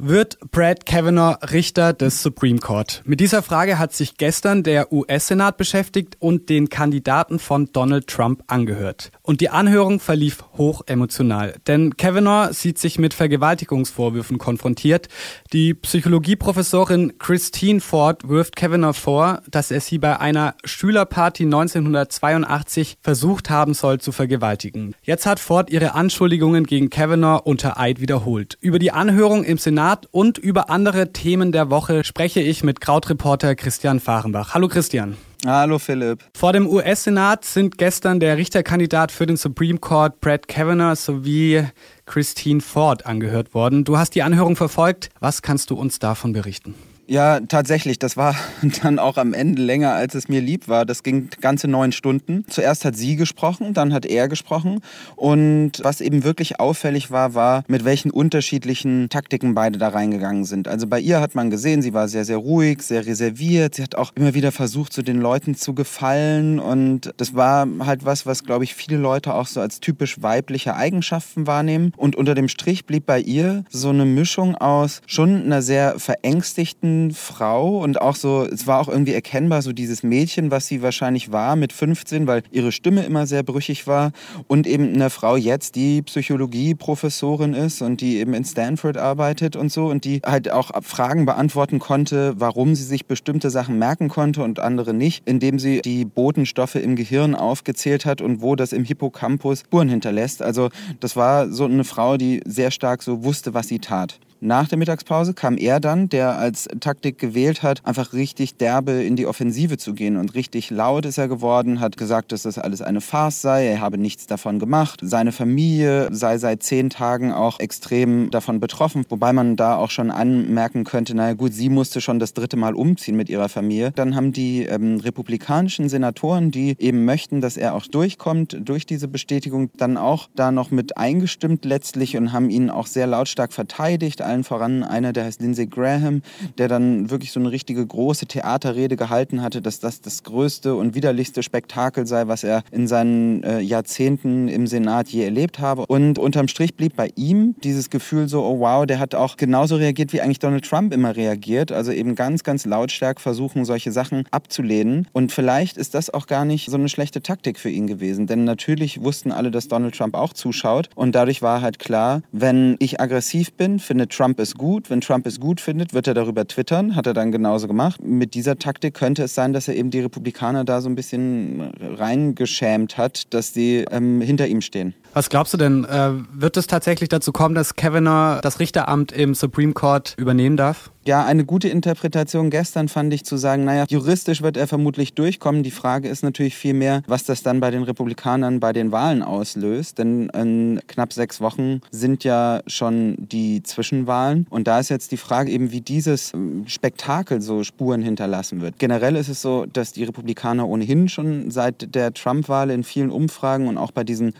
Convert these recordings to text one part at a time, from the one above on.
Wird Brad Kavanaugh Richter des Supreme Court? Mit dieser Frage hat sich gestern der US-Senat beschäftigt und den Kandidaten von Donald Trump angehört. Und die Anhörung verlief hoch emotional, denn Kavanaugh sieht sich mit Vergewaltigungsvorwürfen konfrontiert. Die Psychologieprofessorin Christine Ford wirft Kavanaugh vor, dass er sie bei einer Schülerparty 1982 versucht haben soll zu vergewaltigen. Jetzt hat Ford ihre Anschuldigungen gegen Kavanaugh unter Eid wiederholt. Über die Anhörung im Senat Senat und über andere Themen der Woche spreche ich mit Krautreporter Christian Fahrenbach. Hallo Christian. Hallo Philipp. Vor dem US-Senat sind gestern der Richterkandidat für den Supreme Court Brett Kavanaugh sowie Christine Ford angehört worden. Du hast die Anhörung verfolgt. Was kannst du uns davon berichten? Ja, tatsächlich. Das war dann auch am Ende länger, als es mir lieb war. Das ging ganze neun Stunden. Zuerst hat sie gesprochen, dann hat er gesprochen. Und was eben wirklich auffällig war, war, mit welchen unterschiedlichen Taktiken beide da reingegangen sind. Also bei ihr hat man gesehen, sie war sehr, sehr ruhig, sehr reserviert. Sie hat auch immer wieder versucht, so den Leuten zu gefallen. Und das war halt was, was, glaube ich, viele Leute auch so als typisch weibliche Eigenschaften wahrnehmen. Und unter dem Strich blieb bei ihr so eine Mischung aus schon einer sehr verängstigten, Frau und auch so, es war auch irgendwie erkennbar, so dieses Mädchen, was sie wahrscheinlich war mit 15, weil ihre Stimme immer sehr brüchig war und eben eine Frau jetzt, die Psychologie-Professorin ist und die eben in Stanford arbeitet und so und die halt auch Fragen beantworten konnte, warum sie sich bestimmte Sachen merken konnte und andere nicht, indem sie die Botenstoffe im Gehirn aufgezählt hat und wo das im Hippocampus Spuren hinterlässt. Also das war so eine Frau, die sehr stark so wusste, was sie tat. Nach der Mittagspause kam er dann, der als Taktik gewählt hat, einfach richtig derbe in die Offensive zu gehen. Und richtig laut ist er geworden, hat gesagt, dass das alles eine Farce sei, er habe nichts davon gemacht. Seine Familie sei seit zehn Tagen auch extrem davon betroffen, wobei man da auch schon anmerken könnte, naja gut, sie musste schon das dritte Mal umziehen mit ihrer Familie. Dann haben die ähm, republikanischen Senatoren, die eben möchten, dass er auch durchkommt durch diese Bestätigung, dann auch da noch mit eingestimmt letztlich und haben ihn auch sehr lautstark verteidigt allen voran einer, der heißt Lindsey Graham, der dann wirklich so eine richtige große Theaterrede gehalten hatte, dass das das größte und widerlichste Spektakel sei, was er in seinen äh, Jahrzehnten im Senat je erlebt habe. Und unterm Strich blieb bei ihm dieses Gefühl so, oh wow, der hat auch genauso reagiert, wie eigentlich Donald Trump immer reagiert. Also eben ganz, ganz lautstark versuchen, solche Sachen abzulehnen. Und vielleicht ist das auch gar nicht so eine schlechte Taktik für ihn gewesen. Denn natürlich wussten alle, dass Donald Trump auch zuschaut. Und dadurch war halt klar, wenn ich aggressiv bin, findet Trump es gut. Wenn Trump es gut findet, wird er darüber twittern. Hat er dann genauso gemacht. Mit dieser Taktik könnte es sein, dass er eben die Republikaner da so ein bisschen reingeschämt hat, dass sie ähm, hinter ihm stehen. Was glaubst du denn? Äh, wird es tatsächlich dazu kommen, dass Kavanaugh das Richteramt im Supreme Court übernehmen darf? Ja, eine gute Interpretation gestern fand ich zu sagen, naja, juristisch wird er vermutlich durchkommen. Die Frage ist natürlich viel mehr, was das dann bei den Republikanern bei den Wahlen auslöst. Denn in knapp sechs Wochen sind ja schon die Zwischenwahlen. Und da ist jetzt die Frage eben, wie dieses ähm, Spektakel so Spuren hinterlassen wird. Generell ist es so, dass die Republikaner ohnehin schon seit der Trump-Wahl in vielen Umfragen und auch bei diesen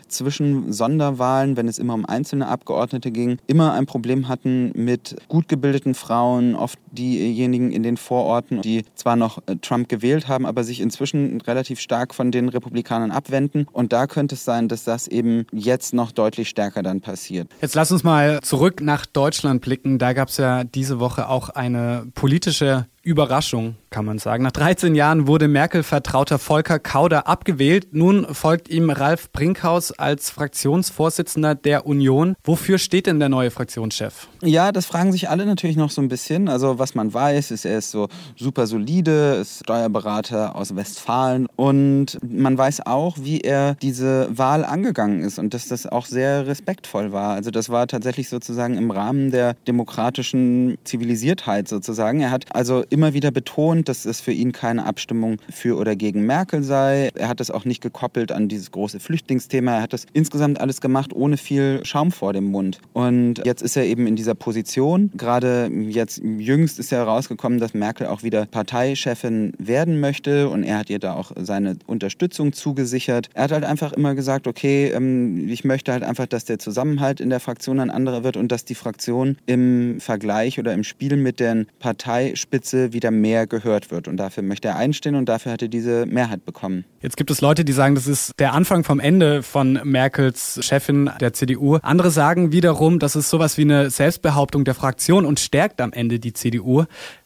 Zwischensonderwahlen, wenn es immer um einzelne Abgeordnete ging, immer ein Problem hatten mit gut gebildeten Frauen, oft diejenigen in den Vororten, die zwar noch äh, Trump gewählt haben, aber sich inzwischen relativ stark von den Republikanern abwenden. Und da könnte es sein, dass das eben jetzt noch deutlich stärker dann passiert. Jetzt lass uns mal zurück nach Deutschland blicken. Da gab es ja diese Woche auch eine politische Überraschung, kann man sagen. Nach 13 Jahren wurde Merkel-Vertrauter Volker Kauder abgewählt. Nun folgt ihm Ralf Brinkhaus als Fraktionsvorsitzender der Union. Wofür steht denn der neue Fraktionschef? Ja, das fragen sich alle natürlich noch so ein bisschen. Also was man weiß, ist, er ist so super solide, ist Steuerberater aus Westfalen und man weiß auch, wie er diese Wahl angegangen ist und dass das auch sehr respektvoll war. Also das war tatsächlich sozusagen im Rahmen der demokratischen Zivilisiertheit sozusagen. Er hat also immer wieder betont, dass es für ihn keine Abstimmung für oder gegen Merkel sei. Er hat das auch nicht gekoppelt an dieses große Flüchtlingsthema. Er hat das insgesamt alles gemacht ohne viel Schaum vor dem Mund. Und jetzt ist er eben in dieser Position. Gerade jetzt jüngst jüngst ist ja herausgekommen, dass Merkel auch wieder Parteichefin werden möchte und er hat ihr da auch seine Unterstützung zugesichert. Er hat halt einfach immer gesagt, okay, ähm, ich möchte halt einfach, dass der Zusammenhalt in der Fraktion ein anderer wird und dass die Fraktion im Vergleich oder im Spiel mit der Parteispitze wieder mehr gehört wird. Und dafür möchte er einstehen und dafür hat er diese Mehrheit bekommen. Jetzt gibt es Leute, die sagen, das ist der Anfang vom Ende von Merkels Chefin der CDU. Andere sagen wiederum, das ist sowas wie eine Selbstbehauptung der Fraktion und stärkt am Ende die CDU.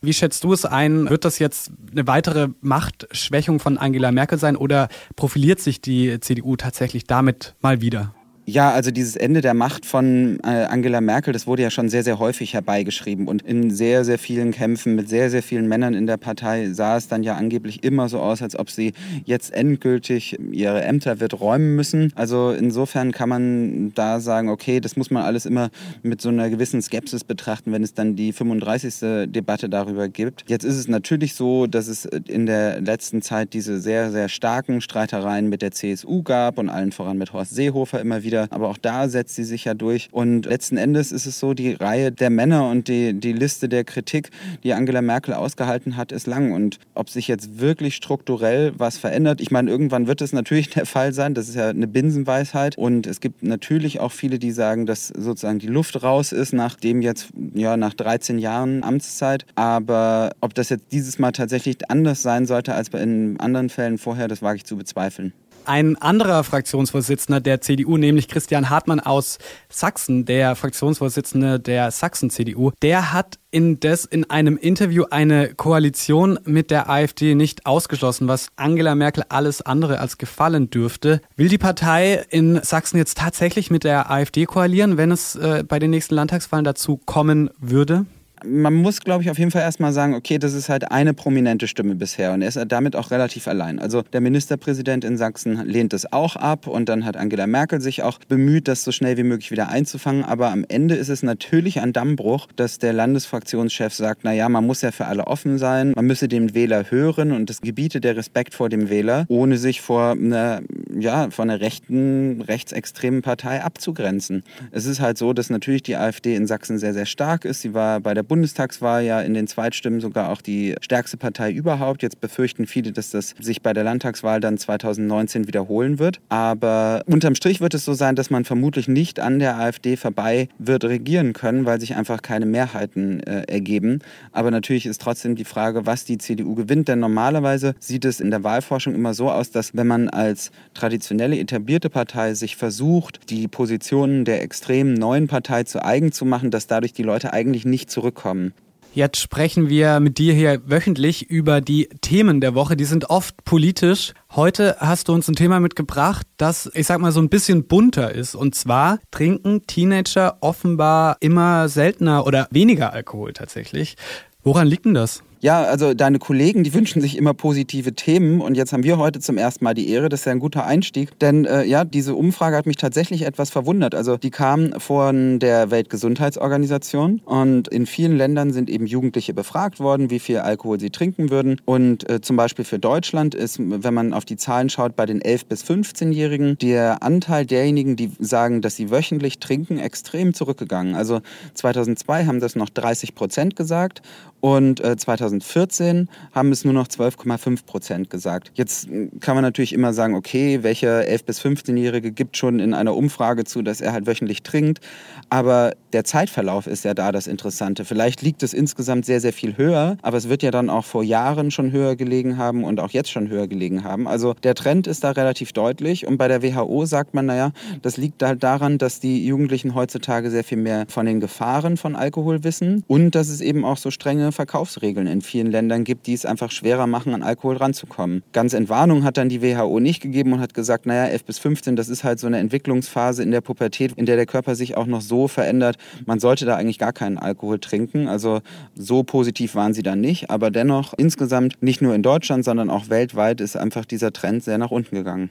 Wie schätzt du es ein? Wird das jetzt eine weitere Machtschwächung von Angela Merkel sein oder profiliert sich die CDU tatsächlich damit mal wieder? Ja, also dieses Ende der Macht von äh, Angela Merkel, das wurde ja schon sehr, sehr häufig herbeigeschrieben. Und in sehr, sehr vielen Kämpfen mit sehr, sehr vielen Männern in der Partei sah es dann ja angeblich immer so aus, als ob sie jetzt endgültig ihre Ämter wird räumen müssen. Also insofern kann man da sagen, okay, das muss man alles immer mit so einer gewissen Skepsis betrachten, wenn es dann die 35. Debatte darüber gibt. Jetzt ist es natürlich so, dass es in der letzten Zeit diese sehr, sehr starken Streitereien mit der CSU gab und allen voran mit Horst Seehofer immer wieder wieder. Aber auch da setzt sie sich ja durch. Und letzten Endes ist es so, die Reihe der Männer und die, die Liste der Kritik, die Angela Merkel ausgehalten hat, ist lang. Und ob sich jetzt wirklich strukturell was verändert, ich meine, irgendwann wird es natürlich der Fall sein. Das ist ja eine Binsenweisheit. Und es gibt natürlich auch viele, die sagen, dass sozusagen die Luft raus ist, nachdem jetzt, ja, nach 13 Jahren Amtszeit. Aber ob das jetzt dieses Mal tatsächlich anders sein sollte als in anderen Fällen vorher, das wage ich zu bezweifeln. Ein anderer Fraktionsvorsitzender der CDU, nämlich Christian Hartmann aus Sachsen, der Fraktionsvorsitzende der Sachsen-CDU, der hat indes in einem Interview eine Koalition mit der AfD nicht ausgeschlossen, was Angela Merkel alles andere als gefallen dürfte. Will die Partei in Sachsen jetzt tatsächlich mit der AfD koalieren, wenn es äh, bei den nächsten Landtagswahlen dazu kommen würde? Man muss, glaube ich, auf jeden Fall erstmal sagen, okay, das ist halt eine prominente Stimme bisher und er ist damit auch relativ allein. Also der Ministerpräsident in Sachsen lehnt es auch ab und dann hat Angela Merkel sich auch bemüht, das so schnell wie möglich wieder einzufangen. Aber am Ende ist es natürlich ein Dammbruch, dass der Landesfraktionschef sagt, naja, man muss ja für alle offen sein, man müsse den Wähler hören und das gebiete der Respekt vor dem Wähler, ohne sich vor einer, ja, vor einer rechten, rechtsextremen Partei abzugrenzen. Es ist halt so, dass natürlich die AfD in Sachsen sehr, sehr stark ist. Sie war bei der Bundestagswahl ja in den Zweitstimmen sogar auch die stärkste Partei überhaupt. Jetzt befürchten viele, dass das sich bei der Landtagswahl dann 2019 wiederholen wird. Aber unterm Strich wird es so sein, dass man vermutlich nicht an der AfD vorbei wird regieren können, weil sich einfach keine Mehrheiten äh, ergeben. Aber natürlich ist trotzdem die Frage, was die CDU gewinnt. Denn normalerweise sieht es in der Wahlforschung immer so aus, dass wenn man als traditionelle etablierte Partei sich versucht, die Positionen der extremen neuen Partei zu eigen zu machen, dass dadurch die Leute eigentlich nicht zurückkommen kommen. Jetzt sprechen wir mit dir hier wöchentlich über die Themen der Woche. Die sind oft politisch. Heute hast du uns ein Thema mitgebracht, das, ich sag mal, so ein bisschen bunter ist. Und zwar trinken Teenager offenbar immer seltener oder weniger Alkohol tatsächlich. Woran liegt denn das? Ja, also deine Kollegen, die wünschen sich immer positive Themen und jetzt haben wir heute zum ersten Mal die Ehre. Das ist ja ein guter Einstieg, denn äh, ja, diese Umfrage hat mich tatsächlich etwas verwundert. Also die kam von der Weltgesundheitsorganisation und in vielen Ländern sind eben Jugendliche befragt worden, wie viel Alkohol sie trinken würden. Und äh, zum Beispiel für Deutschland ist, wenn man auf die Zahlen schaut, bei den 11- bis 15-Jährigen der Anteil derjenigen, die sagen, dass sie wöchentlich trinken, extrem zurückgegangen. Also 2002 haben das noch 30 Prozent gesagt und äh, 2014 haben es nur noch 12,5 Prozent gesagt. Jetzt äh, kann man natürlich immer sagen, okay, welcher 11- bis 15-Jährige gibt schon in einer Umfrage zu, dass er halt wöchentlich trinkt. Aber der Zeitverlauf ist ja da das Interessante. Vielleicht liegt es insgesamt sehr, sehr viel höher, aber es wird ja dann auch vor Jahren schon höher gelegen haben und auch jetzt schon höher gelegen haben. Also der Trend ist da relativ deutlich. Und bei der WHO sagt man, naja, das liegt halt daran, dass die Jugendlichen heutzutage sehr viel mehr von den Gefahren von Alkohol wissen und dass es eben auch so strenge Verkaufsregeln in vielen Ländern gibt, die es einfach schwerer machen, an Alkohol ranzukommen. Ganz Entwarnung hat dann die WHO nicht gegeben und hat gesagt, naja, 11 bis 15, das ist halt so eine Entwicklungsphase in der Pubertät, in der der Körper sich auch noch so verändert. Man sollte da eigentlich gar keinen Alkohol trinken. Also so positiv waren sie dann nicht. Aber dennoch insgesamt nicht nur in Deutschland, sondern auch weltweit ist einfach dieser Trend sehr nach unten gegangen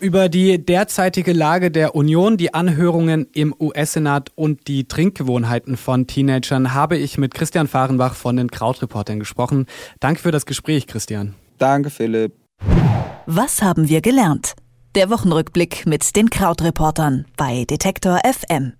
über die derzeitige Lage der Union, die Anhörungen im US-Senat und die Trinkgewohnheiten von Teenagern habe ich mit Christian Fahrenbach von den Krautreportern gesprochen. Danke für das Gespräch, Christian. Danke, Philipp. Was haben wir gelernt? Der Wochenrückblick mit den Krautreportern bei Detektor FM.